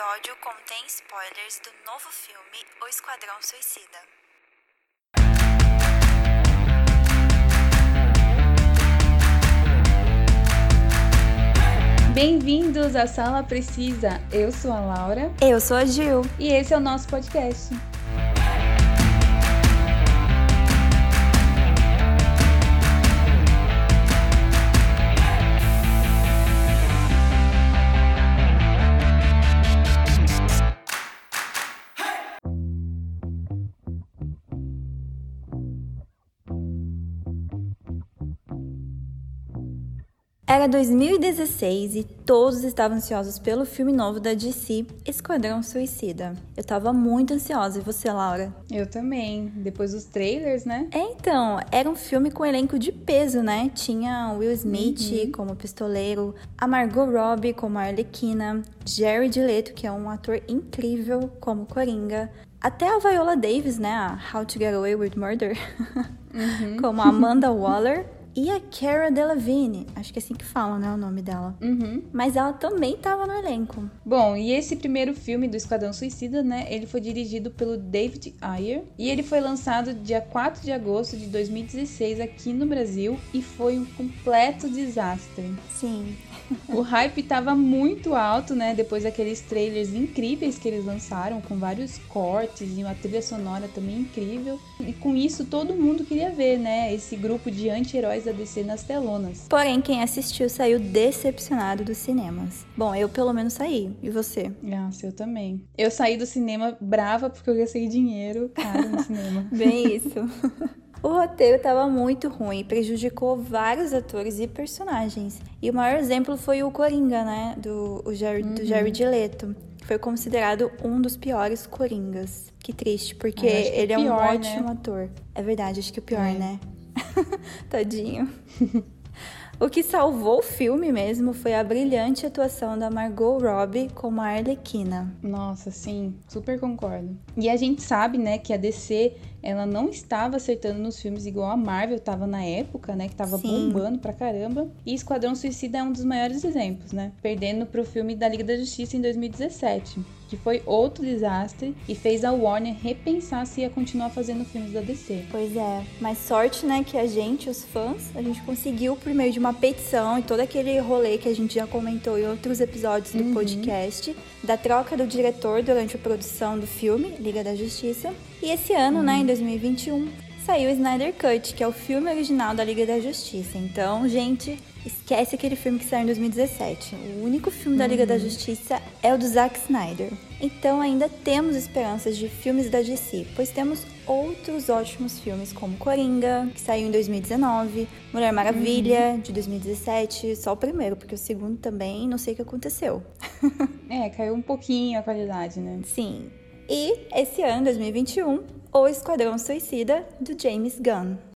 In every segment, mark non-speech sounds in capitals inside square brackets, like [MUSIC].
episódio contém spoilers do novo filme O Esquadrão Suicida. Bem-vindos à Sala Precisa. Eu sou a Laura Eu sou a Gil. e esse é o nosso podcast. Era 2016 e todos estavam ansiosos pelo filme novo da DC, Esquadrão Suicida. Eu tava muito ansiosa, e você, Laura? Eu também. Depois dos trailers, né? É, então, era um filme com elenco de peso, né? Tinha Will Smith como pistoleiro, a Margot Robbie como a Arlequina, Jared Leto, que é um ator incrível, como Coringa, até a Viola Davis, né? A How to Get Away with Murder, [LAUGHS] como a Amanda Waller. E a Cara Delevingne, acho que é assim que fala, né, o nome dela. Uhum. Mas ela também tava no elenco. Bom, e esse primeiro filme do Esquadrão Suicida, né? Ele foi dirigido pelo David Ayer e ele foi lançado dia 4 de agosto de 2016 aqui no Brasil e foi um completo desastre. Sim. [LAUGHS] O hype tava muito alto, né? Depois daqueles trailers incríveis que eles lançaram, com vários cortes e uma trilha sonora também incrível. E com isso todo mundo queria ver, né? Esse grupo de anti-heróis da DC nas telonas. Porém, quem assistiu saiu decepcionado dos cinemas. Bom, eu pelo menos saí. E você? Nossa, eu também. Eu saí do cinema brava porque eu gastei dinheiro caro no cinema. [LAUGHS] Bem isso. O roteiro estava muito ruim, prejudicou vários atores e personagens. E o maior exemplo foi o Coringa, né? Do, o Jared, Uhum. do Jared Leto. Foi considerado um dos piores Coringas. Que triste, porque que ele é o um pior, ótimo né? ator. É verdade, acho que o pior, É. né? [LAUGHS] Tadinho. O que salvou o filme mesmo foi a brilhante atuação da Margot Robbie como a Arlequina. Nossa, sim, super concordo. E a gente sabe, né, que a DC, ela não estava acertando nos filmes igual a Marvel tava na época, né, que tava Sim. bombando pra caramba. E Esquadrão Suicida é um dos maiores exemplos, né, perdendo pro filme da Liga da Justiça em 2017, que foi outro desastre e fez a Warner repensar se ia continuar fazendo filmes da DC. Pois é, mas sorte, né, que a gente, os fãs, a gente conseguiu por meio de uma petição e todo aquele rolê que a gente já comentou em outros episódios do podcast, da troca do diretor durante a produção do filme Liga da Justiça. E esse ano, né, em 2021, saiu o Snyder Cut, que é o filme original da Liga da Justiça. Então, gente, esquece aquele filme que saiu em 2017. O único filme da Liga da Justiça é o do Zack Snyder. Então, ainda temos esperanças de filmes da DC, pois temos outros ótimos filmes como Coringa, que saiu em 2019, Mulher Maravilha, de 2017, só o primeiro, porque o segundo também não sei o que aconteceu. [LAUGHS] É, caiu um pouquinho a qualidade, né? Sim. E esse ano, 2021, O Esquadrão Suicida, do James Gunn.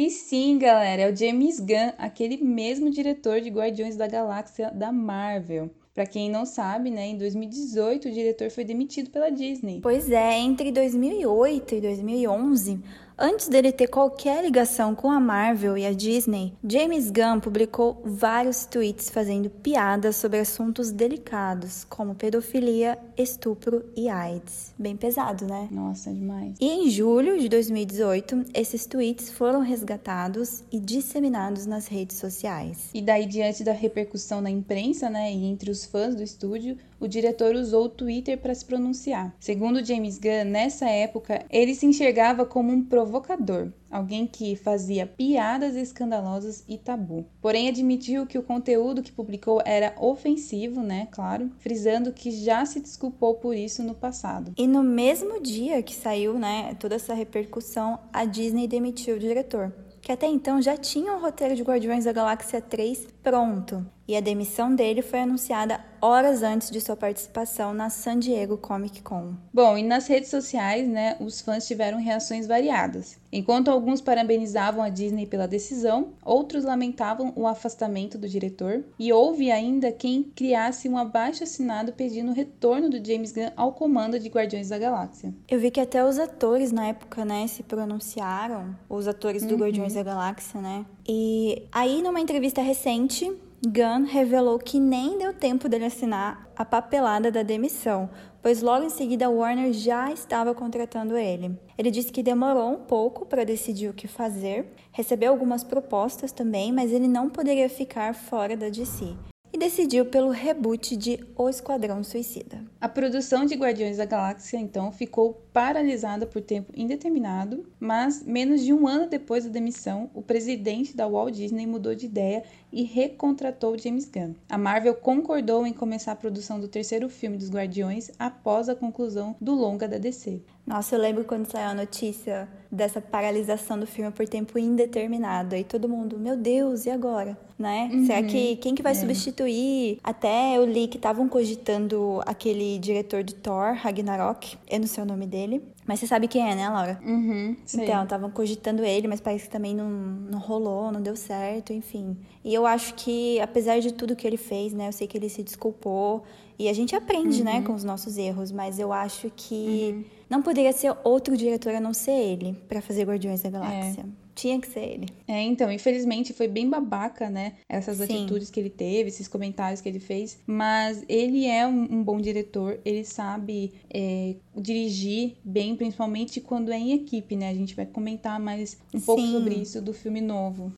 E sim, galera, é o James Gunn, aquele mesmo diretor de Guardiões da Galáxia da Marvel. Pra quem não sabe, né, em 2018 o diretor foi demitido pela Disney. Pois é, entre 2008 e 2011, antes dele ter qualquer ligação com a Marvel e a Disney, James Gunn publicou vários tweets fazendo piadas sobre assuntos delicados, como pedofilia, estupro e AIDS. Bem pesado, né? Nossa, demais. E em julho de 2018, esses tweets foram resgatados e disseminados nas redes sociais. E daí, diante da repercussão na imprensa, né, e entre os fãs do estúdio, o diretor usou o Twitter para se pronunciar. Segundo James Gunn, nessa época, ele se enxergava como um provocador, alguém que fazia piadas escandalosas e tabu. Porém, admitiu que o conteúdo que publicou era ofensivo, né, claro, frisando que já se desculpou por isso no passado. E no mesmo dia que saiu, né, toda essa repercussão, a Disney demitiu o diretor, que até então já tinha o roteiro de Guardiões da Galáxia 3 pronto. E a demissão dele foi anunciada horas antes de sua participação na San Diego Comic Con. Bom, e nas redes sociais, né, os fãs tiveram reações variadas. Enquanto alguns parabenizavam a Disney pela decisão, outros lamentavam o afastamento do diretor, e houve ainda quem criasse um abaixo-assinado pedindo o retorno do James Gunn ao comando de Guardiões da Galáxia. Eu vi que até os atores na época, né, se pronunciaram, os atores do Guardiões da Galáxia, né? E aí, numa entrevista recente, Gunn revelou que nem deu tempo dele assinar a papelada da demissão, pois logo em seguida Warner já estava contratando ele. Ele disse que demorou um pouco para decidir o que fazer, recebeu algumas propostas também, mas ele não poderia ficar fora da DC e decidiu pelo reboot de O Esquadrão Suicida. A produção de Guardiões da Galáxia, então, ficou paralisada por tempo indeterminado, mas menos de um ano depois da demissão, o presidente da Walt Disney mudou de ideia e recontratou James Gunn. A Marvel concordou em começar a produção do terceiro filme dos Guardiões após a conclusão do longa da DC. Nossa, eu lembro quando saiu a notícia dessa paralisação do filme por tempo indeterminado. Aí todo mundo, meu Deus, e agora? Né? Uhum. Será que quem que vai é. substituir? Até eu li que estavam cogitando aquele diretor de Thor, Ragnarok. Eu não sei o nome dele. Mas você sabe quem é, né, Laura? Uhum, então, estavam cogitando ele, mas parece que também não, não rolou, não deu certo, enfim. E eu acho que, apesar de tudo que ele fez, né, eu sei que ele se desculpou. E a gente aprende, né, uhum. né, com os nossos erros, mas eu acho que uhum. não poderia ser outro diretor a não ser ele para fazer Guardiões da Galáxia. É. Tinha que ser ele. É, então, infelizmente foi bem babaca, né? Essas Sim. atitudes que ele teve, esses comentários que ele fez. Mas ele é um, um bom diretor, ele sabe é, dirigir bem, principalmente quando é em equipe, né? A gente vai comentar mais um Sim. pouco sobre isso do filme novo.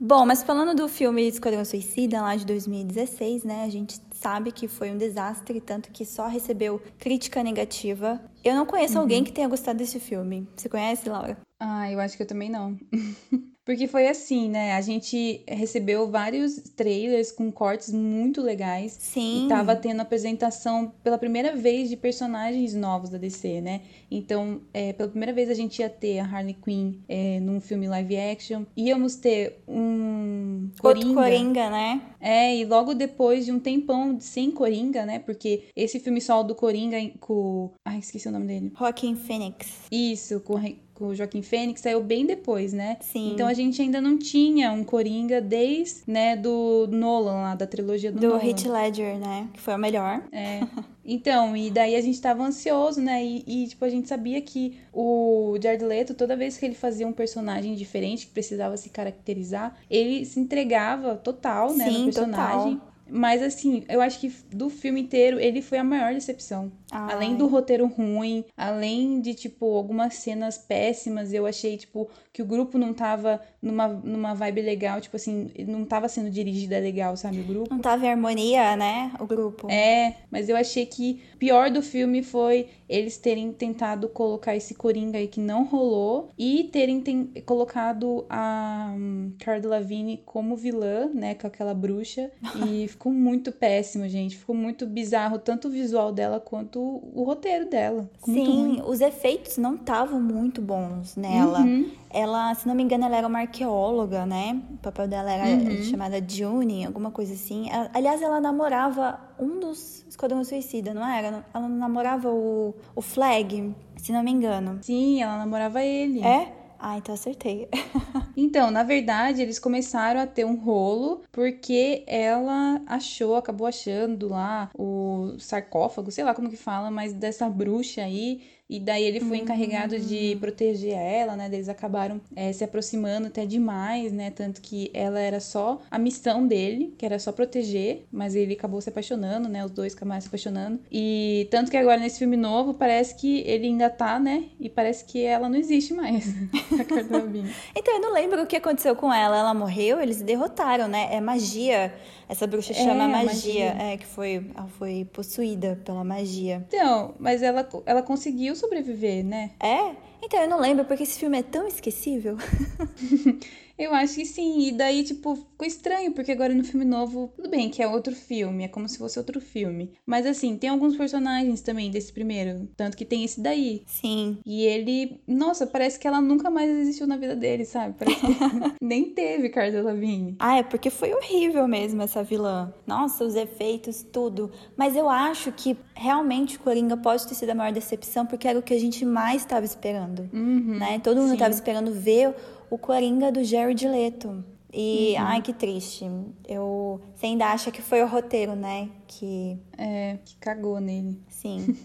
Bom, mas falando do filme Esquadrão Suicida, lá de 2016, né? A gente sabe que foi um desastre, tanto que só recebeu crítica negativa. Eu não conheço uhum. alguém que tenha gostado desse filme. Você conhece, Laura? Ah, eu acho que eu também não. [LAUGHS] Porque foi assim, né? A gente recebeu vários trailers com cortes muito legais. Sim. E tava tendo apresentação pela primeira vez de personagens novos da DC, né? Então, é, pela primeira vez a gente ia ter a Harley Quinn é, num filme live action. Íamos ter um Coringa. Outro Coringa, né? É, e logo depois de um tempão sem Coringa, né? Porque esse filme solo do Coringa com... Ai, esqueci o nome dele. Joaquin Phoenix. Isso, com com o Joaquim Fênix saiu bem depois, né? Sim. Então a gente ainda não tinha um Coringa desde, né, do Nolan lá, da trilogia do, do Nolan. Do Heath Ledger, né? Que foi o melhor. É. Então, e daí a gente tava ansioso, né? E, e, tipo, a gente sabia que o Jared Leto, toda vez que ele fazia um personagem diferente, que precisava se caracterizar, ele se entregava total, né, Sim, no personagem. Total. Mas assim, eu acho que do filme inteiro, ele foi a maior decepção. Ai. Além do roteiro ruim, além de, tipo, algumas cenas péssimas, eu achei, tipo, que o grupo não tava numa, numa vibe legal, tipo assim, não tava sendo dirigida legal, sabe, o grupo. Não tava em harmonia, né, o grupo. É, mas eu achei que pior do filme foi eles terem tentado colocar esse Coringa aí que não rolou e terem ten... colocado a um, Cara Delevingne como vilã, né, com aquela bruxa, e [LAUGHS] ficou muito péssimo, gente, ficou muito bizarro, tanto o visual dela quanto o roteiro dela. Sim, os efeitos não estavam muito bons nela. Uhum. Ela, se não me engano, ela era uma arqueóloga, né? O papel dela era uhum. chamada June, alguma coisa assim. Aliás, ela namorava um dos Esquadrão Suicida, não era? Ela namorava o, o Flag, se não me engano. Sim, ela namorava ele. É? Ah, então acertei. [LAUGHS] então, na verdade, eles começaram a ter um rolo porque ela achou, acabou achando lá o sarcófago, sei lá como que fala, mas dessa bruxa aí e daí ele foi encarregado de hum. proteger ela, né? Eles acabaram é, se aproximando até demais, né? Tanto que ela era só a missão dele, que era só proteger, mas ele acabou se apaixonando, né? Os dois acabaram se apaixonando. E tanto que agora nesse filme novo parece que ele ainda tá, né? E parece que ela não existe mais, [LAUGHS] Então eu não lembro o que aconteceu com ela. Ela morreu, eles derrotaram, né? É magia. Essa bruxa chama é, magia, magia. É, que foi, ela foi possuída pela magia. Então, mas ela, ela conseguiu sobreviver, né? É? Então, eu não lembro, porque esse filme é tão esquecível. [LAUGHS] Eu acho que sim. E daí, tipo, ficou estranho, porque agora no filme novo, tudo bem que é outro filme, é como se fosse outro filme. Mas assim, tem alguns personagens também desse primeiro. Tanto que tem esse daí. Sim. E ele, nossa, parece que ela nunca mais existiu na vida dele, sabe? Parece que [LAUGHS] nem teve Carla Lavigne. Ah, é porque foi horrível mesmo essa vilã. Nossa, os efeitos, tudo. Mas eu acho que realmente o Coringa pode ter sido a maior decepção, porque era o que a gente mais estava esperando. Uhum, né? Todo mundo estava esperando ver o Coringa do Jared Leto. E, uhum. ai, que triste. Eu, você ainda acha que foi o roteiro, né? Que... É, que cagou nele. Sim.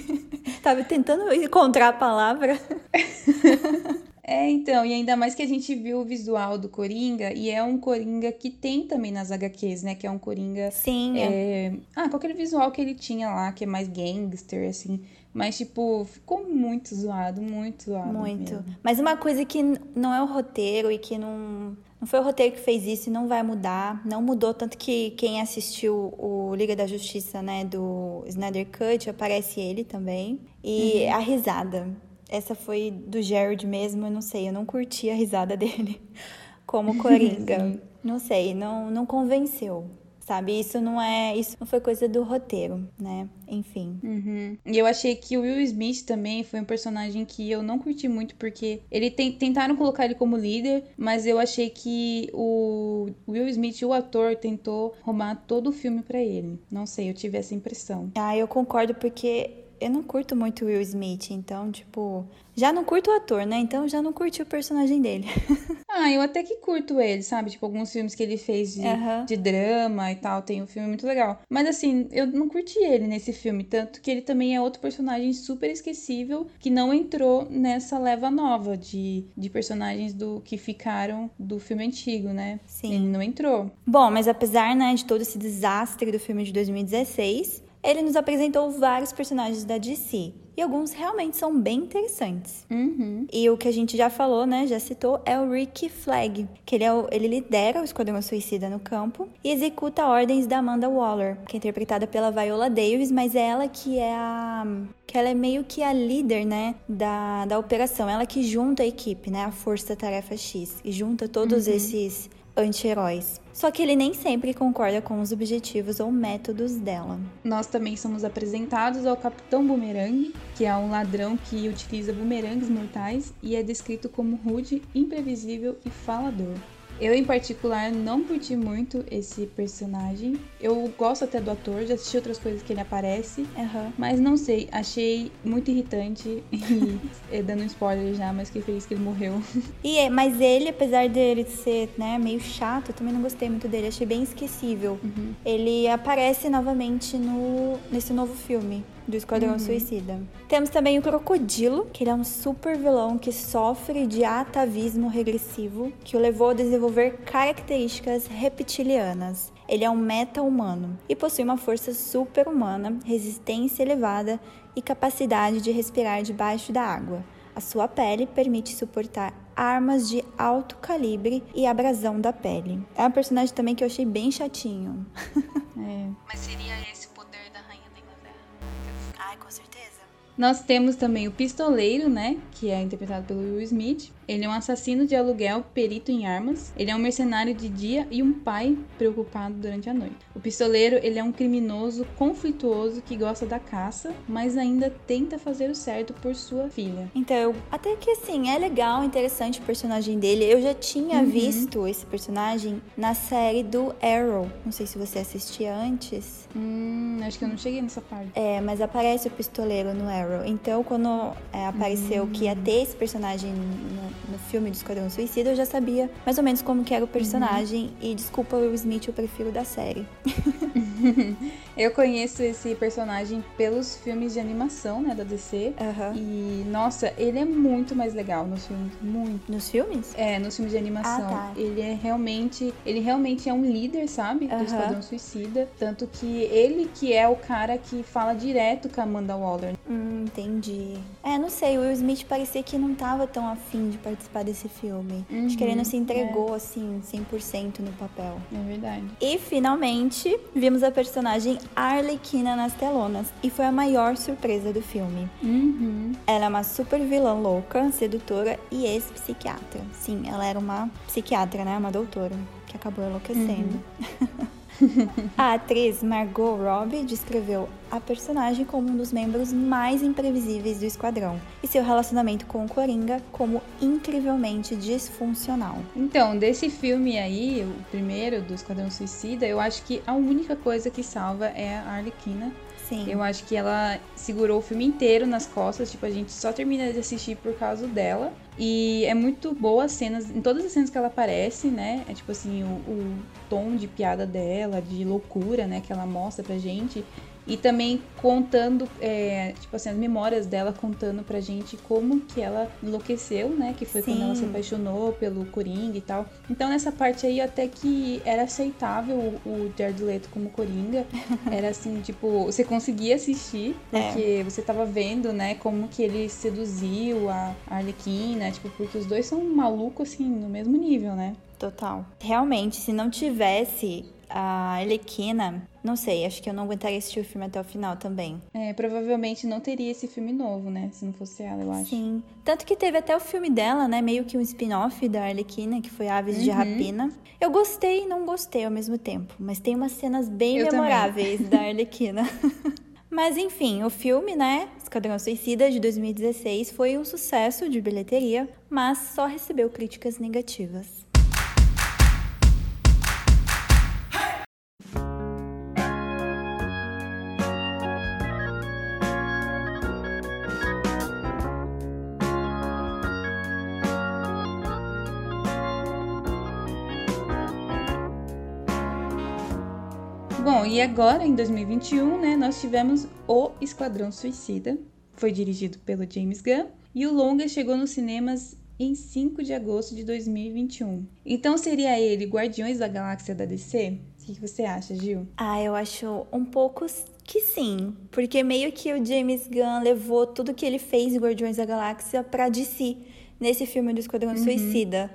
[LAUGHS] Tava tentando encontrar a palavra. [LAUGHS] É, então, e ainda mais que a gente viu o visual do Coringa, e é um Coringa que tem também nas HQs, né? Que é um Coringa. Sim. É... É... Ah, com aquele visual que ele tinha lá, que é mais gangster, assim. Mas, tipo, ficou muito zoado, muito zoado. Muito. mesmo. Mas uma coisa que não é o roteiro e que não. Não foi o roteiro que fez isso e não vai mudar. Não mudou, tanto que quem assistiu o Liga da Justiça, né, do Snyder Cut, aparece ele também. E a risada. Essa foi do Jared mesmo, eu não sei, eu não curti a risada [LAUGHS] dele como [LAUGHS] Coringa. não sei, não, não convenceu. Sabe, isso não é. Isso não foi coisa do roteiro, né? Enfim. Uhum. E eu achei que o Will Smith também foi um personagem que eu não curti muito, porque ele tem, tentaram colocar ele como líder, mas eu achei que o Will Smith, o ator, tentou roubar todo o filme pra ele. Não sei, eu tive essa impressão. Ah, eu concordo porque eu não curto muito o Will Smith, então, tipo, já não curto o ator, né? Então já não curti o personagem dele. [LAUGHS] Ah, eu até que curto ele, sabe? Tipo, alguns filmes que ele fez de, de drama e tal, tem um filme muito legal. Mas assim, eu não curti ele nesse filme, tanto que ele também é outro personagem super esquecível que não entrou nessa leva nova de, de personagens do que ficaram do filme antigo, né? Sim. Ele não entrou. Bom, mas apesar, né, de todo esse desastre do filme de 2016, ele nos apresentou vários personagens da DC. E alguns realmente são bem interessantes. Uhum. E o que a gente já falou, né, já citou, é o Ricky Flag, que ele, é o- ele lidera o Esquadrão Suicida no campo e executa ordens da Amanda Waller, que é interpretada pela Viola Davis, mas é ela que é a... que ela é meio que a líder, né, da, da operação. Ela que junta a equipe, né, a Força Tarefa X, e junta todos esses anti-heróis. Só que ele nem sempre concorda com os objetivos ou métodos dela. Nós também somos apresentados ao Capitão Boomerang, que é um ladrão que utiliza bumerangues mortais e é descrito como rude, imprevisível e falador. Eu, em particular, não curti muito esse personagem. Eu gosto até do ator, já assisti outras coisas que ele aparece, Aham. mas não sei, achei muito irritante [LAUGHS] e é, dando um spoiler já, mas fiquei feliz que ele morreu. [LAUGHS] E é, mas ele, apesar dele ser, né, meio chato, eu também não gostei muito dele, achei bem esquecível. Ele aparece novamente no nesse novo filme do Esquadrão Suicida. Temos também o Crocodilo, que ele é um super vilão que sofre de atavismo regressivo, que o levou a desenvolver características reptilianas. Ele é um meta-humano e possui uma força super-humana, resistência elevada e capacidade de respirar debaixo da água. A sua pele permite suportar armas de alto calibre e abrasão da pele. É um personagem também que eu achei bem chatinho. [LAUGHS] É. Mas seria esse Ai, com certeza. Nós temos também o Pistoleiro, né? Que é interpretado pelo Will Smith. Ele é um assassino de aluguel, perito em armas. Ele é um mercenário de dia e um pai preocupado durante a noite. O Pistoleiro, ele é um criminoso conflituoso que gosta da caça, mas ainda tenta fazer o certo por sua filha. Então, eu- até que assim, é legal, interessante o personagem dele. Eu já tinha visto esse personagem na série do Arrow. Não sei se você assistia antes. Hum, acho que eu não cheguei nessa parte. É, mas aparece o pistoleiro no Arrow. Então, quando é, apareceu que ia ter esse personagem no, no filme do Esquadrão Suicida, eu já sabia mais ou menos como que era o personagem. E desculpa, Will Smith, eu prefiro da série. [LAUGHS] Eu conheço esse personagem pelos filmes de animação, né, da DC. Aham. E, nossa, ele é muito mais legal nos filmes, muito. Nos filmes? É, nos filmes de animação. Ah, tá. Ele é realmente. Ele realmente é um líder, sabe? Do. Esquadrão Suicida. Tanto que ele que é o cara que fala direto com a Amanda Waller. Hum, entendi. É, não sei, o Will Smith parecia que não tava tão afim de participar desse filme. Acho que ele não se entregou, assim, 100% no papel. É verdade. E finalmente vimos a personagem Arlequina nas telonas. E foi a maior surpresa do filme. Uhum. Ela é uma super vilã louca, sedutora e ex-psiquiatra. Sim, ela era uma psiquiatra, né? Uma doutora, que acabou enlouquecendo. [LAUGHS] a atriz Margot Robbie descreveu a personagem como um dos membros mais imprevisíveis do esquadrão e seu relacionamento com o Coringa como incrivelmente disfuncional. Então, desse filme aí, o primeiro do Esquadrão Suicida, eu acho que a única coisa que salva é a Arlequina. Sim. Eu acho que ela segurou o filme inteiro nas costas, tipo, a gente só termina de assistir por causa dela. E é muito boa as cenas, em todas as cenas que ela aparece, né? É tipo assim, o, o tom de piada dela, de loucura, né, que ela mostra pra gente. E também contando, é, tipo assim, as memórias dela contando pra gente como que ela enlouqueceu, né? Que foi Sim. quando ela se apaixonou pelo Coringa e tal. Então nessa parte aí até que era aceitável o Jared Leto como Coringa. [LAUGHS] Era assim, tipo, você conseguia assistir, porque é. você tava vendo, né, como que ele seduziu a Arlequina, tipo, porque os dois são malucos, assim, no mesmo nível, né? Total. Realmente, se não tivesse a Arlequina, não sei, acho que eu não aguentaria assistir o filme até o final também. É, provavelmente não teria esse filme novo, né? Se não fosse ela, eu acho. Sim. Tanto que teve até o filme dela, né? Meio que um spin-off da Arlequina, que foi Aves uhum. de Rapina. Eu gostei e não gostei ao mesmo tempo, mas tem umas cenas bem eu memoráveis da Arlequina. [LAUGHS] Mas enfim, o filme, né, Esquadrão Suicida de 2016 foi um sucesso de bilheteria, mas só recebeu críticas negativas. Bom, e agora em 2021, né, nós tivemos O Esquadrão Suicida. Foi dirigido pelo James Gunn e o longa chegou nos cinemas em 5 de agosto de 2021. Então seria ele Guardiões da Galáxia da DC? O que você acha, Gil? Ah, eu acho um pouco que sim, porque meio que o James Gunn levou tudo que ele fez em Guardiões da Galáxia para DC nesse filme do Esquadrão uhum. Suicida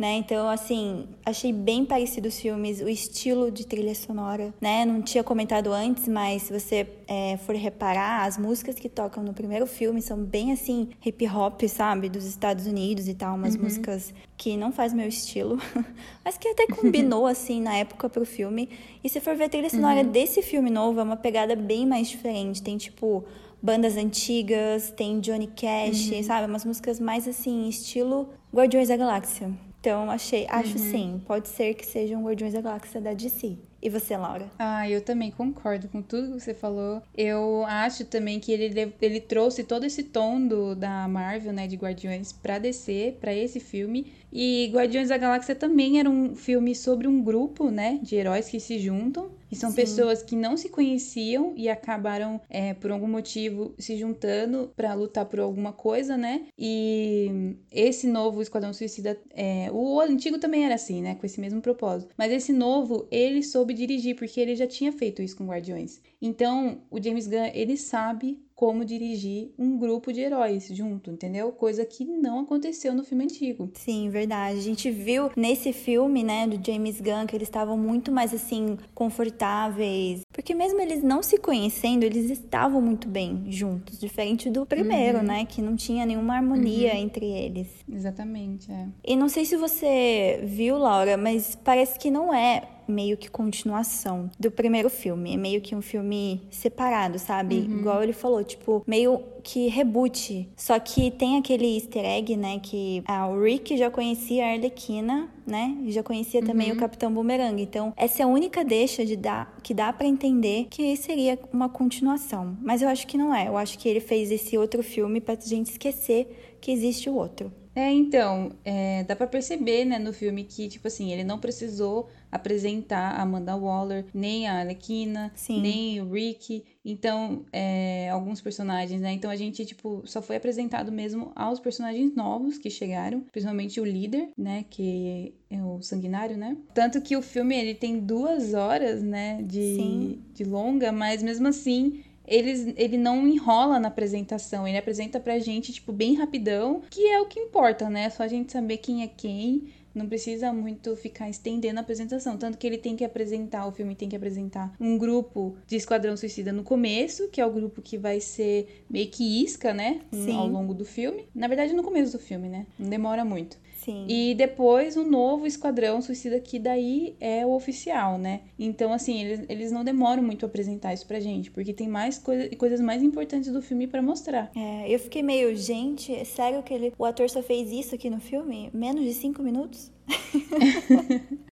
né? Então, assim, achei bem parecido os filmes, o estilo de trilha sonora, né? Não tinha comentado antes, mas se você é, for reparar, as músicas que tocam no primeiro filme são bem assim, hip hop, sabe? Dos Estados Unidos e tal, umas uhum. músicas que não faz meu estilo, [LAUGHS] mas que até combinou, assim, na época pro filme. E se for ver a trilha sonora uhum. desse filme novo, é uma pegada bem mais diferente. Tem, tipo, bandas antigas, tem Johnny Cash, uhum. sabe? Umas músicas mais assim, estilo Guardiões da Galáxia. Então, achei, acho uhum. sim, pode ser que seja um Guardiões da Galáxia da DC. E você, Laura? Ah, eu também concordo com tudo que você falou. Eu acho também que ele, ele trouxe todo esse tom do, da Marvel, né, de Guardiões, pra DC, pra esse filme. E Guardiões da Galáxia também era um filme sobre um grupo, né, de heróis que se juntam. E são Sim. pessoas que não se conheciam e acabaram, é, por algum motivo, se juntando para lutar por alguma coisa, né? E esse novo Esquadrão Suicida, é, o antigo também era assim, né? Com esse mesmo propósito. Mas esse novo, ele soube dirigir, porque ele já tinha feito isso com Guardiões. Então, o James Gunn, ele sabe como dirigir um grupo de heróis junto, entendeu? Coisa que não aconteceu no filme antigo. Sim, verdade. A gente viu nesse filme, né, do James Gunn, que eles estavam muito mais assim confortáveis, porque mesmo eles não se conhecendo, eles estavam muito bem juntos, diferente do primeiro, uhum. né, que não tinha nenhuma harmonia uhum. entre eles. Exatamente, é. E não sei se você viu, Laura, mas parece que não é meio que continuação do primeiro filme. É meio que um filme separado, sabe? Uhum. Igual ele falou, tipo, meio que reboot. Só que tem aquele easter egg, né? Que ah, o Rick já conhecia a Arlequina, né? E já conhecia também uhum. o Capitão Boomerang. Então, essa é a única deixa de dar, que dá para entender que seria uma continuação. Mas eu acho que não é. Eu acho que ele fez esse outro filme pra gente esquecer que existe o outro. É, então, é, dá para perceber, né, no filme que, tipo assim, ele não precisou apresentar a Amanda Waller, nem a Alequina, nem o Rick, então, é, alguns personagens, né, então a gente, tipo, só foi apresentado mesmo aos personagens novos que chegaram, principalmente o líder, né, que é o sanguinário, né, tanto que o filme, ele tem duas horas, né, de, de longa, mas mesmo assim ele, ele não enrola na apresentação, ele apresenta pra gente, tipo, bem rapidão, que é o que importa, né? Só a gente saber quem é quem. Não precisa muito ficar estendendo a apresentação. Tanto que ele tem que apresentar, o filme tem que apresentar um grupo de Esquadrão Suicida no começo, que é o grupo que vai ser meio que isca, né? Sim. Ao longo do filme. Na verdade, no começo do filme, né? Não demora muito. Sim. E depois o novo Esquadrão Suicida, que daí é o oficial, né? Então, assim, eles, eles não demoram muito a apresentar isso pra gente, porque tem mais coisa, coisas mais importantes do filme para mostrar. É, eu fiquei meio, gente, é sério que ele, o ator só fez isso aqui no filme? Menos de cinco minutos? [LAUGHS]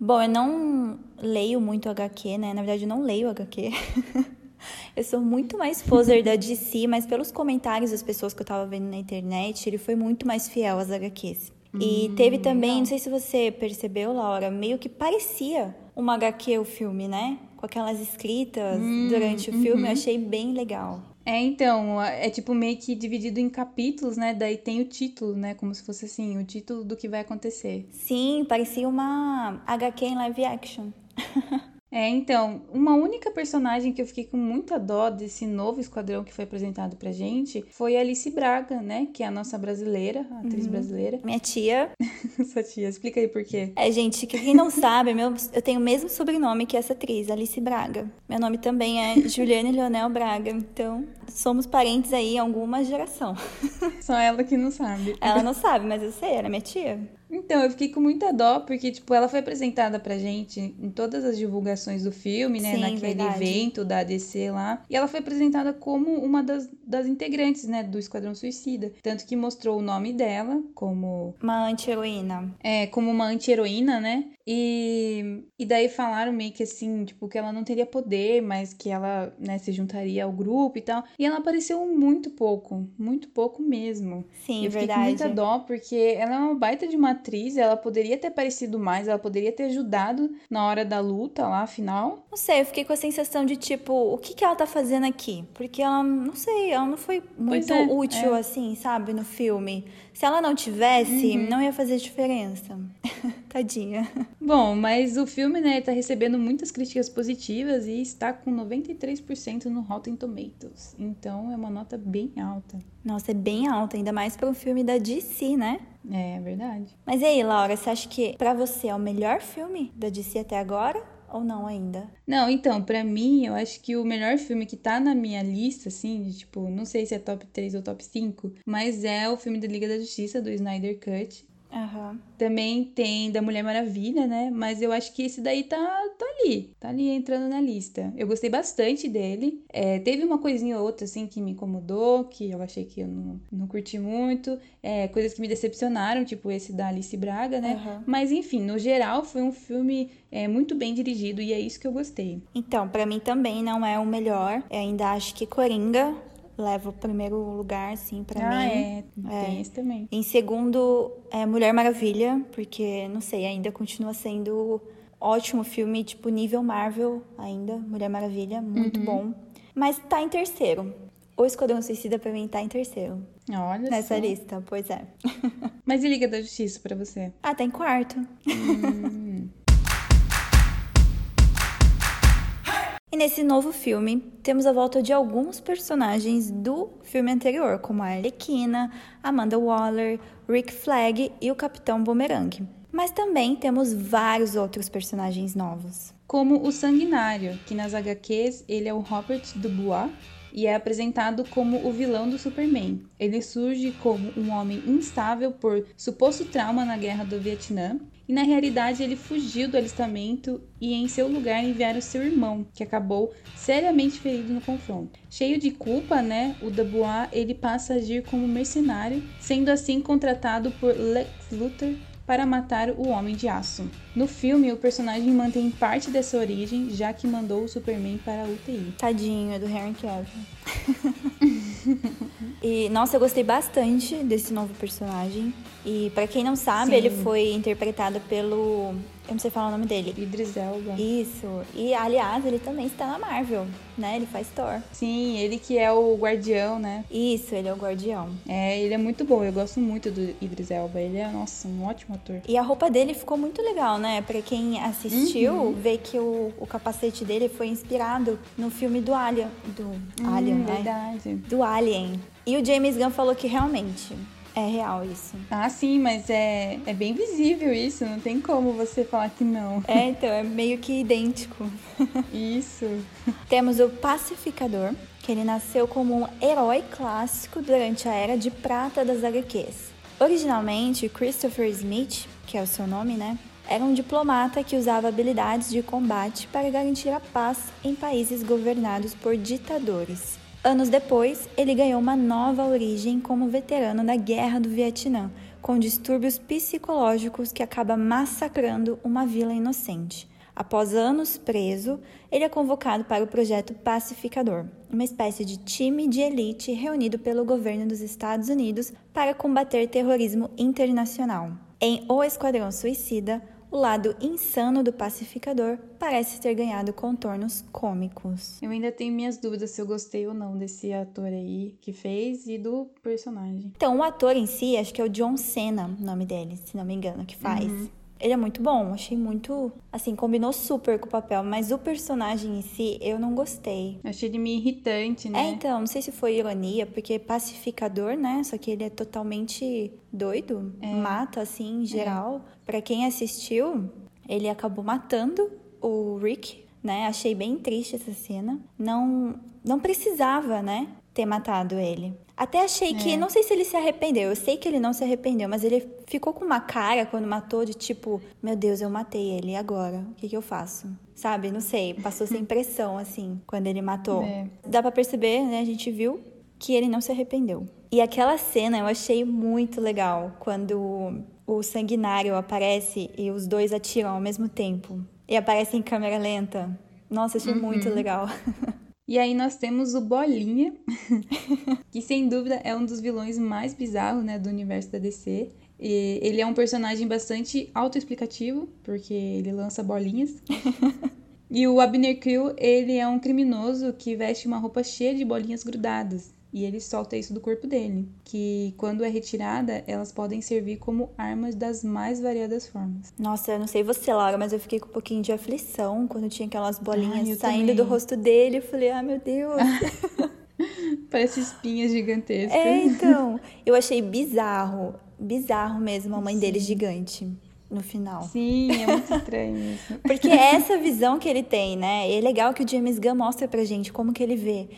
Bom, eu não leio muito HQ, né? Na verdade, eu não leio HQ. [LAUGHS] Eu sou muito mais poser da DC, mas pelos comentários das pessoas que eu tava vendo na internet, ele foi muito mais fiel às HQs. E hum, teve também, legal. não sei se você percebeu, Laura, meio que parecia uma HQ o filme, né? Com aquelas escritas hum, durante o filme, uhum. eu achei bem legal. É, então, é tipo meio que dividido em capítulos, né? Daí tem o título, né? Como se fosse assim, o título do que vai acontecer. Sim, parecia uma HQ em live action. [LAUGHS] É, então, uma única personagem que eu fiquei com muita dó desse novo esquadrão que foi apresentado pra gente foi Alice Braga, né? Que é a nossa brasileira, a atriz uhum. brasileira. Minha tia. [LAUGHS] Sua tia, explica aí por quê. É, gente, quem não sabe, meu, eu tenho o mesmo sobrenome que essa atriz, Alice Braga. Meu nome também é Juliane Leonel Braga, então somos parentes aí em alguma geração. Só ela que não sabe. Ela não sabe, mas eu sei, era minha tia. Então, eu fiquei com muita dó, porque, tipo, ela foi apresentada pra gente em todas as divulgações do filme, né? Sim, naquele verdade. evento da ADC lá. E ela foi apresentada como uma das, das integrantes, né? Do Esquadrão Suicida. Tanto que mostrou o nome dela como... Uma anti-heroína. É, como uma anti-heroína, né? E, e daí falaram meio que assim, tipo, que ela não teria poder, mas que ela, né, se juntaria ao grupo e tal. E ela apareceu muito pouco, muito pouco mesmo. Sim, eu fiquei verdade. com muita dó, porque ela é uma baita de uma atriz, ela poderia ter aparecido mais, ela poderia ter ajudado na hora da luta lá, afinal. Não sei, eu fiquei com a sensação de tipo, o que, que ela tá fazendo aqui? Porque ela, não sei, ela não foi muito é, útil é. assim, sabe, no filme. Se ela não tivesse, uhum. não ia fazer diferença. [LAUGHS] Tadinha. Bom, mas o filme, né, tá recebendo muitas críticas positivas e está com 93% no Rotten Tomatoes. Então é uma nota bem alta. Nossa, é bem alta, ainda mais para um filme da DC, né? É, é verdade. Mas e aí, Laura, você acha que para você é o melhor filme da DC até agora? ou não ainda? Não, então, para mim, eu acho que o melhor filme que tá na minha lista, assim, de, tipo, não sei se é top 3 ou top 5, mas é o filme da Liga da Justiça, do Snyder Cut. Uhum. Também tem da Mulher Maravilha, né? Mas eu acho que esse daí tá, tá ali. Tá ali entrando na lista. Eu gostei bastante dele. É, teve uma coisinha ou outra, assim, que me incomodou, que eu achei que eu não, não curti muito. É, coisas que me decepcionaram, tipo esse da Alice Braga, né? Uhum. Mas enfim, no geral, foi um filme é, muito bem dirigido e é isso que eu gostei. Então, para mim também não é o melhor. Eu ainda acho que Coringa leva o primeiro lugar, assim, para ah, mim. É, tem é. esse também. Em segundo, é Mulher Maravilha, porque, não sei, ainda continua sendo ótimo filme, tipo, nível Marvel ainda, Mulher Maravilha, muito uhum. bom. Mas tá em terceiro. O Esquadrão Suicida pra mim tá em terceiro. Olha Nessa só. lista, pois é. [LAUGHS] Mas e Liga da Justiça pra você? Ah, tá em quarto. Hum. [LAUGHS] nesse novo filme, temos a volta de alguns personagens do filme anterior, como a Arlequina, Amanda Waller, Rick Flag e o Capitão Boomerang. Mas também temos vários outros personagens novos. Como o Sanguinário, que nas HQs ele é o Robert Dubois e é apresentado como o vilão do Superman. Ele surge como um homem instável por suposto trauma na guerra do Vietnã e na realidade ele fugiu do alistamento e em seu lugar enviaram seu irmão, que acabou seriamente ferido no confronto. Cheio de culpa, né, o Dubois ele passa a agir como mercenário, sendo assim contratado por Lex Luthor para matar o Homem de Aço. No filme, o personagem mantém parte dessa origem, já que mandou o Superman para a UTI. Tadinho, é do Henry Cavill. [LAUGHS] e, nossa, eu gostei bastante desse novo personagem. E para quem não sabe, Sim. ele foi interpretado pelo eu não sei falar o nome dele. Idris Elba. Isso. E, aliás, ele também está na Marvel, né? Ele faz Thor. Sim, ele que é o guardião, né? Isso, ele é o guardião. É, ele é muito bom. Eu gosto muito do Idris Elba. Ele é, nossa, um ótimo ator. E a roupa dele ficou muito legal, né? Pra quem assistiu, uhum. vê que o, o capacete dele foi inspirado no filme do Alien. Do hum, Alien, né? Verdade. Do Alien. E o James Gunn falou que realmente é real isso. Ah, sim, mas é, é bem visível isso, não tem como você falar que não. É, então, é meio que idêntico. [LAUGHS] Isso. Temos o Pacificador, que ele nasceu como um herói clássico durante a era de prata das HQs. Originalmente, Christopher Smith, que é o seu nome, né? Era um diplomata que usava habilidades de combate para garantir a paz em países governados por ditadores. Anos depois, ele ganhou uma nova origem como veterano da Guerra do Vietnã, com distúrbios psicológicos que acaba massacrando uma vila inocente. Após anos preso, ele é convocado para o projeto Pacificador, uma espécie de time de elite reunido pelo governo dos Estados Unidos para combater terrorismo internacional. Em O Esquadrão Suicida, o lado insano do pacificador parece ter ganhado contornos cômicos. Eu ainda tenho minhas dúvidas se eu gostei ou não desse ator aí que fez e do personagem. Então, o ator em si, acho que é o John Cena, o nome dele, se não me engano, que faz. Uhum. Ele é muito bom, achei muito. Assim, combinou super com o papel, mas o personagem em si eu não gostei. Achei ele meio irritante, né? É, então, não sei se foi ironia, porque é pacificador, né? Só que ele é totalmente doido, é. mata, assim, em geral. É. Para quem assistiu, ele acabou matando o Rick, né? Achei bem triste essa cena. Não, não precisava, né? Ter matado ele. Até achei que, é. não sei se ele se arrependeu, eu sei que ele não se arrependeu, mas ele ficou com uma cara quando matou de tipo, meu Deus, eu matei ele, e agora? O que, que eu faço? Sabe, não sei, passou essa [LAUGHS] impressão, assim, quando ele matou. É. Dá pra perceber, né, a gente viu que ele não se arrependeu. E aquela cena eu achei muito legal, quando o sanguinário aparece e os dois atiram ao mesmo tempo. E aparece em câmera lenta. Nossa, achei uhum. muito legal. [LAUGHS] E aí nós temos o Bolinha, [LAUGHS] que sem dúvida é um dos vilões mais bizarros, né, do universo da DC. E ele é um personagem bastante autoexplicativo, porque ele lança bolinhas. [LAUGHS] e o Abner Krill, ele é um criminoso que veste uma roupa cheia de bolinhas grudadas. E ele solta isso do corpo dele, que quando é retirada, elas podem servir como armas das mais variadas formas. Nossa, eu não sei você, Laura, mas eu fiquei com um pouquinho de aflição quando tinha aquelas bolinhas Ai, saindo também. do rosto dele. Eu falei, ah, meu Deus. [LAUGHS] Parece espinhas gigantescas. É, então. Eu achei bizarro. Bizarro mesmo a mãe Sim. dele gigante no final. Sim, é muito estranho isso. [LAUGHS] Porque é essa visão que ele tem, né? E é legal que o James Gunn mostra pra gente como que ele vê.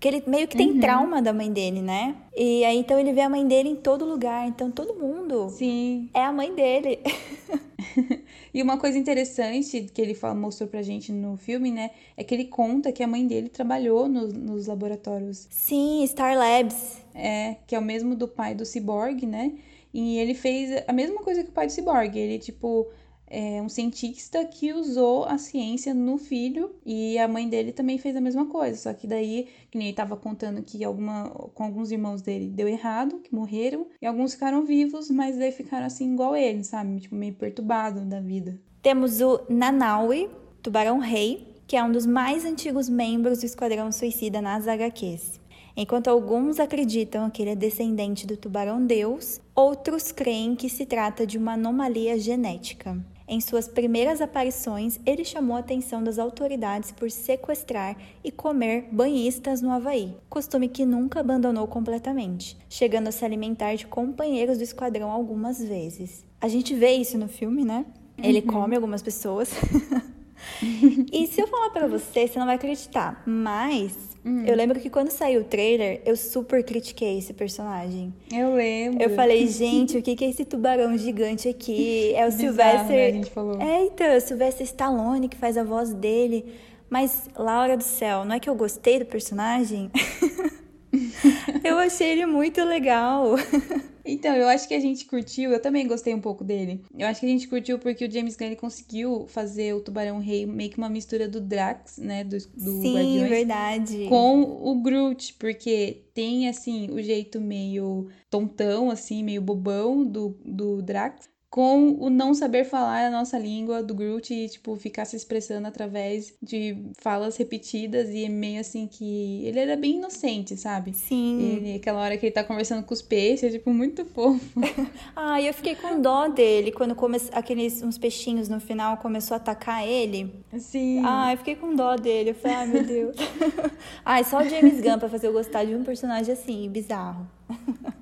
Porque ele meio que tem uhum. trauma da mãe dele, né? E aí então ele vê a mãe dele em todo lugar. Então todo mundo Sim. é a mãe dele. [LAUGHS] [LAUGHS] e uma coisa interessante que ele mostrou pra gente no filme, né? É que ele conta que a mãe dele trabalhou no, nos laboratórios. Sim, Star Labs. É, que é o mesmo do pai do Cyborg, né? E ele fez a mesma coisa que o pai do Cyborg. Ele, tipo, é um cientista que usou a ciência no filho e a mãe dele também fez a mesma coisa. Só que daí, que nem ele tava contando que alguma, com alguns irmãos dele deu errado, que morreram, e alguns ficaram vivos, mas daí ficaram assim igual ele, sabe? Tipo, meio perturbado da vida. Temos o Nanaui, Tubarão Rei, que é um dos mais antigos membros do Esquadrão Suicida nas HQs. Enquanto alguns acreditam que ele é descendente do tubarão deus, outros creem que se trata de uma anomalia genética. Em suas primeiras aparições, ele chamou a atenção das autoridades por sequestrar e comer banhistas no Havaí, costume que nunca abandonou completamente, chegando a se alimentar de companheiros do esquadrão algumas vezes. A gente vê isso no filme, né? Ele uhum. come algumas pessoas. [LAUGHS] [LAUGHS] e se eu falar para você, você não vai acreditar, mas Hum. Eu lembro que quando saiu o trailer, eu super critiquei esse personagem. Eu lembro. Eu falei, [LAUGHS] gente, o que é esse tubarão gigante aqui? É o Sylvester. Né, a gente falou. É, então, é o Sylvester Stallone que faz a voz dele. Mas, Laura do céu, não é que eu gostei do personagem? [LAUGHS] [LAUGHS] eu achei ele muito legal. [LAUGHS] Então, eu acho que a gente curtiu, eu também gostei um pouco dele. Eu acho que a gente curtiu porque o James Gunn conseguiu fazer o Tubarão Rei meio que uma mistura do Drax, né, do, do Sim, Guardiões, verdade. com o Groot, porque tem, assim, o jeito meio tontão, assim, meio bobão do, do Drax, com o não saber falar a nossa língua do Groot e, tipo, ficar se expressando através de falas repetidas e meio assim que... Ele era bem inocente, sabe? Sim. Ele, aquela hora que ele tá conversando com os peixes, é, tipo, muito fofo. [LAUGHS] ah, eu fiquei com dó dele quando come... aqueles uns peixinhos no final começou a atacar ele. Sim. Ah, eu fiquei com dó dele. Eu falei, ai, meu Deus. [LAUGHS] ai, só o James Gunn pra fazer eu gostar de um personagem assim, bizarro.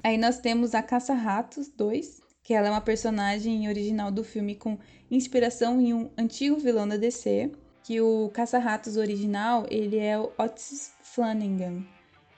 Aí nós temos a Caça-Ratos 2, que ela é uma personagem original do filme com inspiração em um antigo vilão da DC, que o Caça-Ratos original, ele é o Otis Flanagan,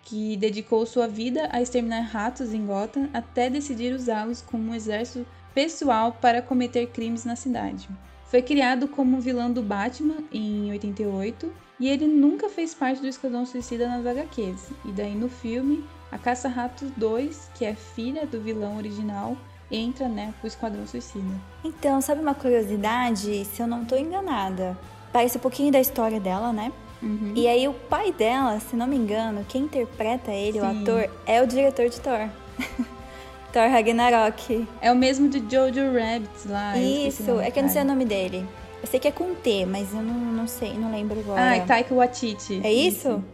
que dedicou sua vida a exterminar ratos em Gotham até decidir usá-los como um exército pessoal para cometer crimes na cidade. Foi criado como vilão do Batman em 88 e ele nunca fez parte do Esquadrão Suicida nas HQs. E daí no filme, a Caça-Ratos 2, que é filha do vilão original, entra, né, pro Esquadrão Suicida. Então, sabe uma curiosidade? Se eu não tô enganada, parece um pouquinho da história dela, né? Uhum. E aí o pai dela, se não me engano, quem interpreta ele, Sim. o ator, é o diretor de Thor. [LAUGHS] Thor Ragnarok. É o mesmo de Jojo Rabbit lá. Isso, é que eu não sei o nome dele. Eu sei que é com T, mas eu não, não sei, não lembro agora. Ah, é Taika Waititi. É isso? isso.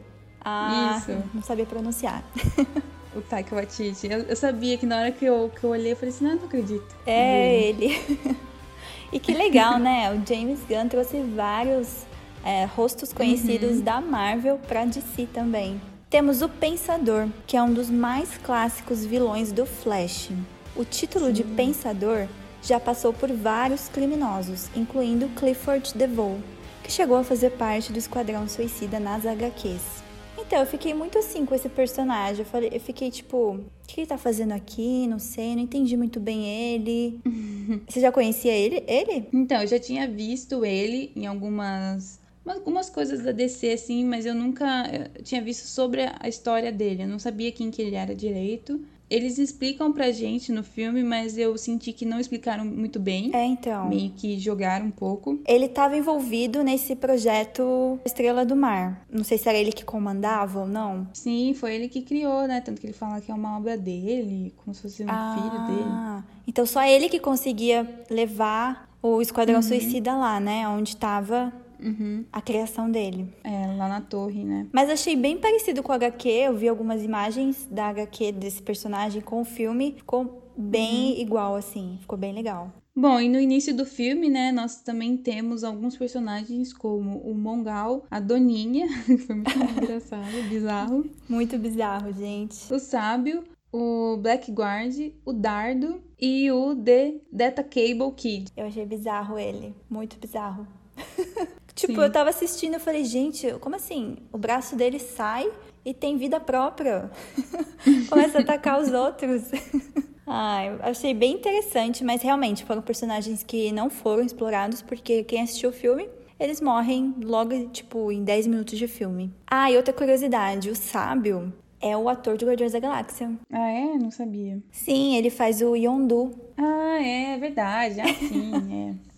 Ah, isso. não sabia pronunciar. [LAUGHS] o Taika Waititi. Eu, eu, sabia que na hora que eu, que eu olhei, eu falei assim, não, não acredito. É ele. [LAUGHS] e que legal, né? O James Gunn trouxe vários é, rostos conhecidos uhum. da Marvel pra DC também. Temos o Pensador, que é um dos mais clássicos vilões do Flash. O título Sim. de Pensador já passou por vários criminosos, incluindo Clifford DeVoe, que chegou a fazer parte do Esquadrão Suicida nas HQs. Então, eu fiquei muito assim com esse personagem. Eu, falei, eu fiquei tipo, o que ele tá fazendo aqui? Não sei, não entendi muito bem ele. [LAUGHS] Você já conhecia ele? Ele? Então, eu já tinha visto ele em algumas algumas coisas da DC, assim, mas eu nunca tinha visto sobre a história dele. Eu não sabia quem que ele era direito. Eles explicam pra gente no filme, mas eu senti que não explicaram muito bem. É, então. Meio que jogaram um pouco. Ele estava envolvido nesse projeto Estrela do Mar. Não sei se era ele que comandava ou não. Sim, foi ele que criou, né? Tanto que ele fala que é uma obra dele, como se fosse um ah, filho dele. Então só ele que conseguia levar o Esquadrão uhum. Suicida lá, né? Onde estava Uhum. a criação dele. É, lá na torre, né? Mas achei bem parecido com o HQ. Eu vi algumas imagens da HQ desse personagem com o filme. Ficou bem uhum. igual, assim. Ficou bem legal. Bom, e no início do filme, né, nós também temos alguns personagens como o Mongal, a Doninha, [LAUGHS] que foi muito [LAUGHS] engraçado, bizarro. Muito bizarro, gente. O Sábio, o Blackguard, o Dardo e o The Data Cable Kid. Eu achei bizarro ele, muito bizarro. [LAUGHS] Tipo, Sim. eu tava assistindo e falei, gente, como assim? O braço dele sai e tem vida própria. [LAUGHS] Começa a atacar os outros. [LAUGHS] Ai, achei bem interessante, mas realmente foram personagens que não foram explorados, porque quem assistiu o filme, eles morrem logo, tipo, em 10 minutos de filme. Ah, e outra curiosidade, o Sábio é o ator de Guardiões da Galáxia. Ah, é? Não sabia. Sim, ele faz o Yondu. Ah, é verdade. Ah, sim, é.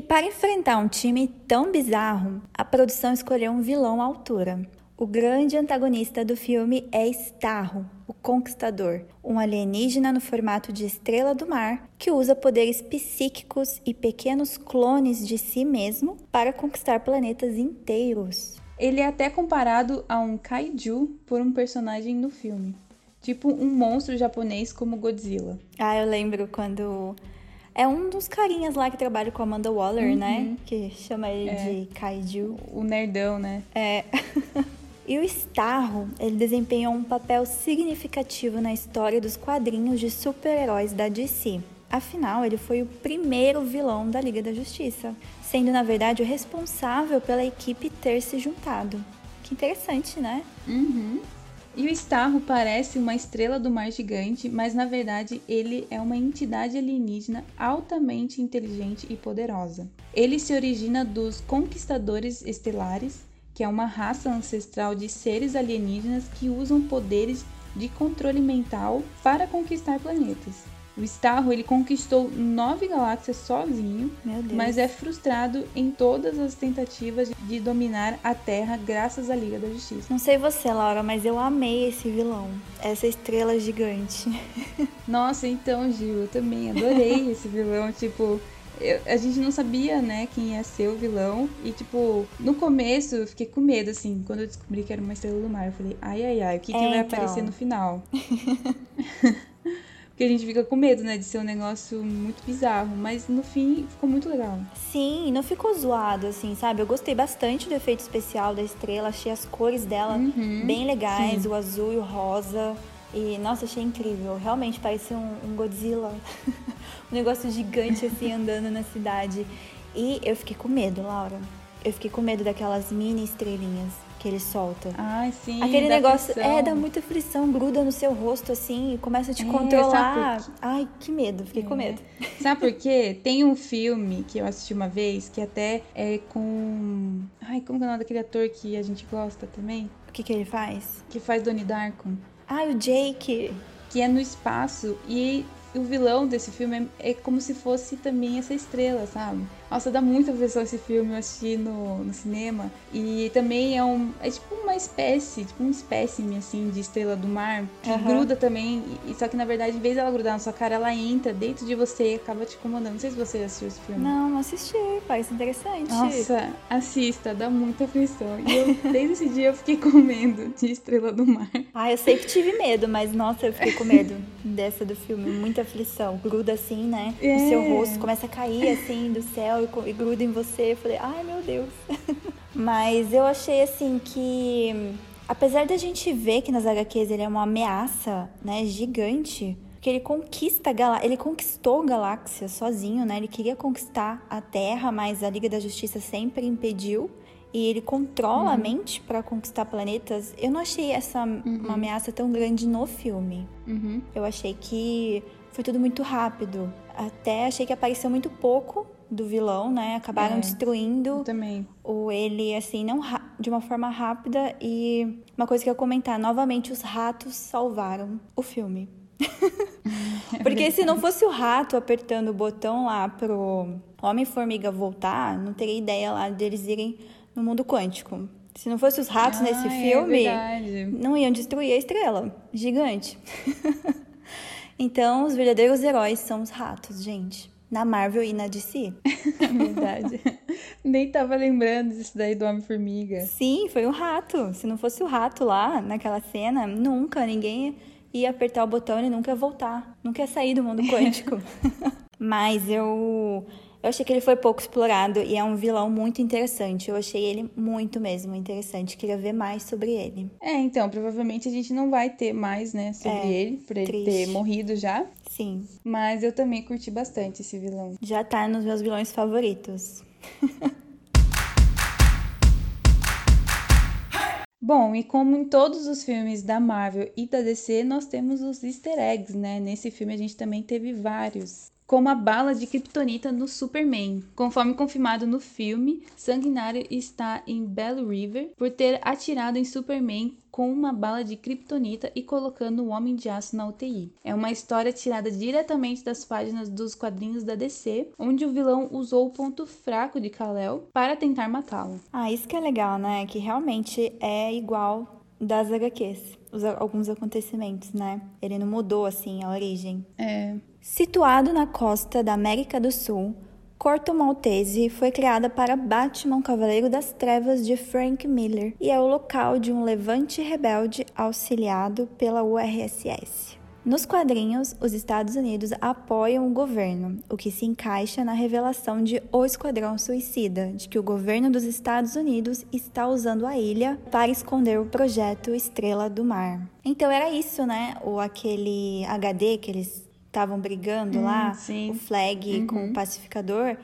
E para enfrentar um time tão bizarro, a produção escolheu um vilão à altura. O grande antagonista do filme é Starro, o Conquistador, um alienígena no formato de estrela do mar que usa poderes psíquicos e pequenos clones de si mesmo para conquistar planetas inteiros. Ele é até comparado a um kaiju por um personagem no filme, tipo um monstro japonês como Godzilla. Ah, eu lembro quando é um dos carinhas lá que trabalha com a Amanda Waller, né? uhum. né? Que chama ele é. de Kaiju. O nerdão, né? É. [LAUGHS] e o Starro, ele desempenhou um papel significativo na história dos quadrinhos de super-heróis da DC. Afinal, ele foi o primeiro vilão da Liga da Justiça, sendo na verdade o responsável pela equipe ter se juntado. Que interessante, né? Uhum. E o Starro parece uma estrela do mar gigante, mas na verdade ele é uma entidade alienígena altamente inteligente e poderosa. Ele se origina dos Conquistadores Estelares, que é uma raça ancestral de seres alienígenas que usam poderes de controle mental para conquistar planetas. O Starro ele conquistou nove galáxias sozinho, mas é frustrado em todas as tentativas de dominar a Terra graças à Liga da Justiça. Não sei você, Laura, mas eu amei esse vilão, essa estrela gigante. [LAUGHS] Nossa, então, Gil, eu também adorei [LAUGHS] esse vilão, tipo, a gente não sabia, né, quem ia ser o vilão. E, tipo, no começo eu fiquei com medo, assim, quando eu descobri que era uma estrela do mar. Eu falei, ai, ai, ai, o que, é, que vai então. aparecer no final? [LAUGHS] que a gente fica com medo, né, de ser um negócio muito bizarro, mas no fim ficou muito legal. Sim, não ficou zoado, assim, sabe? Eu gostei bastante do efeito especial da estrela, achei as cores dela uhum, bem legais, sim. o azul e o rosa. E, nossa, achei incrível. Realmente parece um, um Godzilla. [LAUGHS] um negócio gigante, assim, andando na cidade. E eu fiquei com medo, Laura. Eu fiquei com medo daquelas mini estrelinhas que ele solta. Ai, sim. Aquele negócio é dá muita frição, gruda no seu rosto assim e começa a te é, controlar. Ai, que medo, fiquei é. com medo. [LAUGHS] Sabe por quê? Tem um filme que eu assisti uma vez que até é com. Ai, como que é o nome daquele ator que a gente gosta também? O que que ele faz? Que faz Donnie Darko. Ai, o Jake. Que é no espaço e o vilão desse filme é, é, como se fosse também essa estrela, sabe? Nossa, dá muita aflição esse filme, eu assisti no, no cinema. E também é um. É tipo um uma espécie, tipo um espécime, assim, de estrela do mar, que Aham. gruda também, e, só que na verdade, em vez dela grudar na sua cara, ela entra dentro de você e acaba te incomodando. Não sei se você assistiu esse filme. Não, não assisti, parece interessante. Nossa, assista, dá muita aflição. E eu, desde esse dia, eu fiquei com medo de estrela do mar. Ah, eu sempre tive medo, mas nossa, eu fiquei com medo dessa do filme. Muita aflição. Gruda assim, né? É. O seu rosto começa a cair assim do céu e, co- e gruda em você. Eu falei, ai meu Deus. [LAUGHS] mas eu achei assim que, apesar da gente ver que nas HQs ele é uma ameaça, né, gigante. Que ele conquista ele conquistou a galáxia sozinho, né? Ele queria conquistar a Terra, mas a Liga da Justiça sempre impediu. E ele controla a mente para conquistar planetas. Eu não achei essa uma ameaça tão grande no filme. Uhum. Eu achei que foi tudo muito rápido. Até achei que apareceu muito pouco do vilão, né? Acabaram É. destruindo também. o ele assim não de uma forma rápida e uma coisa que eu comentar, novamente os ratos salvaram o filme. [LAUGHS] Porque se não fosse o rato apertando o botão lá pro Homem-Formiga voltar, não teria ideia lá deles irem no mundo quântico. Se não fosse os ratos nesse Ah, é filme, verdade. não iam destruir a estrela gigante. [LAUGHS] então, os verdadeiros heróis são os ratos, gente. Na Marvel e na DC. [LAUGHS] É verdade. Nem tava lembrando disso daí do Homem-Formiga. Sim, foi o rato. Se não fosse o rato lá naquela cena, nunca ninguém ia apertar o botão e nunca ia voltar. Nunca ia sair do mundo quântico. [LAUGHS] Mas eu, eu achei que ele foi pouco explorado e é um vilão muito interessante. Eu achei ele muito mesmo interessante. Queria ver mais sobre ele. É, então, provavelmente a gente não vai ter mais, né, sobre É, ele, por ele triste. ter morrido já. Sim, Mas eu também curti bastante esse vilão. já tá nos meus vilões favoritos. [LAUGHS] Bom, e como em todos os filmes da Marvel e da DC, nós temos os easter eggs, né? Nesse filme a gente também teve vários. Como a bala de Kryptonita no Superman. Conforme confirmado no filme, Sanguinário está em Bell River por ter atirado em Superman com uma bala de Kryptonita e colocando o Homem de Aço na UTI. É uma história tirada diretamente das páginas dos quadrinhos da DC, onde o vilão usou o ponto fraco de Kal-El para tentar matá-lo. Ah, isso que é legal, né? Que realmente é igual das HQs. Os, alguns acontecimentos, né? Ele não mudou, assim, a origem. É, Situado na costa da América do Sul, Corto Maltese foi criada para Batman Cavaleiro das Trevas de Frank Miller e é o local de um levante rebelde auxiliado pela URSS. Nos quadrinhos, os Estados Unidos apoiam o governo, o que se encaixa na revelação de O Esquadrão Suicida, de que o governo dos Estados Unidos está usando a ilha para esconder o projeto Estrela do Mar. Então era isso, né? O aquele HD que eles estavam brigando lá, sim. o Flag com o pacificador,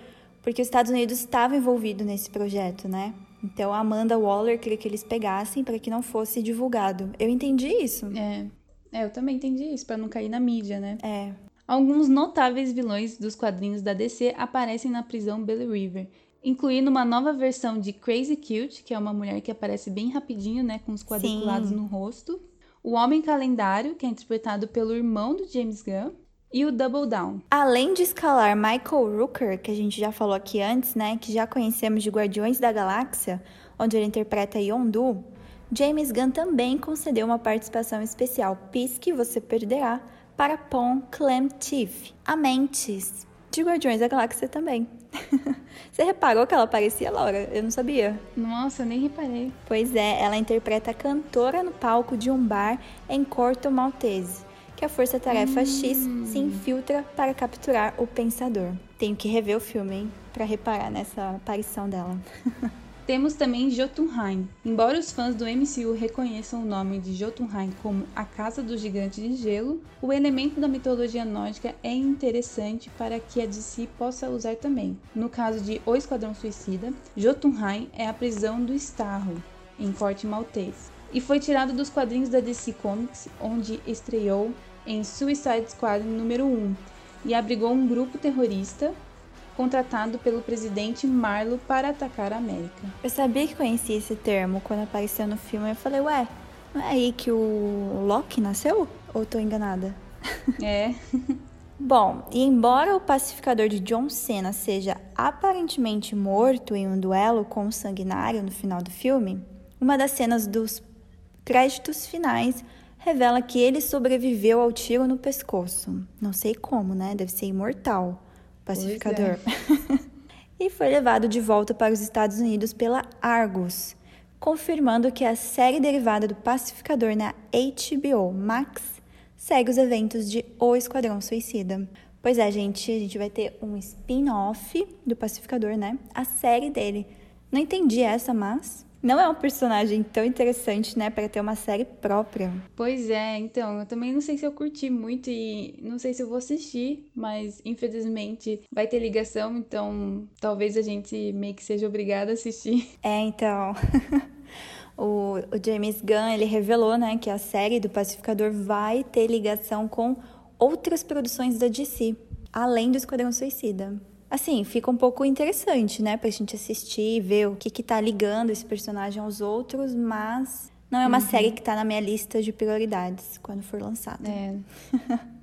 porque os Estados Unidos estavam envolvidos nesse projeto, né? Então a Amanda Waller queria que eles pegassem para que não fosse divulgado. Eu entendi isso. É, é, eu também entendi isso, pra não cair na mídia, né? É. Alguns notáveis vilões dos quadrinhos da DC aparecem na prisão Belly River, incluindo uma nova versão de Crazy Cute, que é uma mulher que aparece bem rapidinho, né, com os quadriculados Sim. no rosto, o Homem Calendário, que é interpretado pelo irmão do James Gunn, e o Double Down. Além de escalar Michael Rooker, que a gente já falou aqui antes, né, que já conhecemos de Guardiões da Galáxia, onde ele interpreta Yondu, James Gunn também concedeu uma participação especial, Pisque Você Perderá, para Pon Clemtiff, a Mentes, de Guardiões da Galáxia também. [LAUGHS] Você reparou que ela aparecia, Laura? Eu não sabia. Nossa, nem reparei. Pois é, ela interpreta a cantora no palco de um bar em Corto Maltese, que a Força Tarefa X se infiltra para capturar o Pensador. Tenho que rever o filme, hein, para reparar nessa aparição dela. [LAUGHS] Temos também Jotunheim. Embora os fãs do MCU reconheçam o nome de Jotunheim como a Casa do Gigante de Gelo, o elemento da mitologia nórdica é interessante para que a DC possa usar também. No caso de O Esquadrão Suicida, Jotunheim é a prisão do Starro, em Corte Maltese, e foi tirado dos quadrinhos da DC Comics, onde estreou em Suicide Squad número 1 e abrigou um grupo terrorista contratado pelo presidente Marlo para atacar a América. Eu sabia que conhecia esse termo quando apareceu no filme. Eu falei, ué, não é aí que o Loki nasceu? Ou tô enganada? [LAUGHS] É, Bom, e embora o pacificador de John Cena seja aparentemente morto em um duelo com o Sanguinário no final do filme, Uma das cenas dos créditos finais revela que ele sobreviveu ao tiro no pescoço. Não sei como, né? Deve ser imortal. Pacificador. É. [LAUGHS] e foi levado de volta para os Estados Unidos pela Argus, confirmando que a série derivada do Pacificador na HBO Max segue os eventos de O Esquadrão Suicida. Pois é, gente, a gente vai ter um spin-off do Pacificador, né? A série dele. Não entendi essa, mas não é um personagem tão interessante, né, para ter uma série própria. Pois é, então, eu também não sei se eu curti muito e não sei se eu vou assistir, mas infelizmente vai ter ligação, então talvez a gente meio que seja obrigada a assistir. [LAUGHS] É, então. [LAUGHS] o, o James Gunn, ele revelou, né, que a série do Pacificador vai ter ligação com outras produções da DC, além do Esquadrão Suicida. Assim, fica um pouco interessante, né, pra gente assistir, ver o que que tá ligando esse personagem aos outros, mas não é uma uhum. série que tá na minha lista de prioridades quando for lançada. É. [LAUGHS]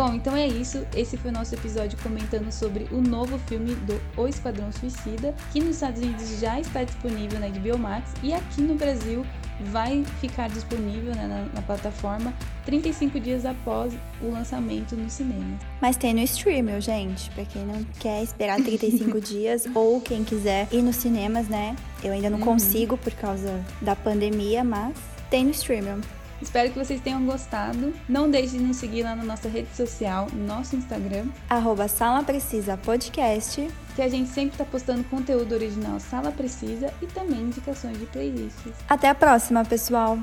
Bom, então é isso. Esse foi o nosso episódio comentando sobre o novo filme do O Esquadrão Suicida, que nos Estados Unidos já está disponível na HBO Max e aqui no Brasil vai ficar disponível né, na, na, plataforma 35 dias após o lançamento no cinema. Mas tem no streaming, gente, para quem não quer esperar 35 [LAUGHS] dias ou quem quiser ir nos cinemas, né? Eu ainda não uhum. consigo por causa da pandemia, mas tem no streaming. Espero que vocês tenham gostado. Não deixe de nos seguir lá na nossa rede social, no nosso Instagram. Arroba Sala Precisa Podcast. Que a gente sempre está postando conteúdo original Sala Precisa e também indicações de playlists. Até a próxima, pessoal!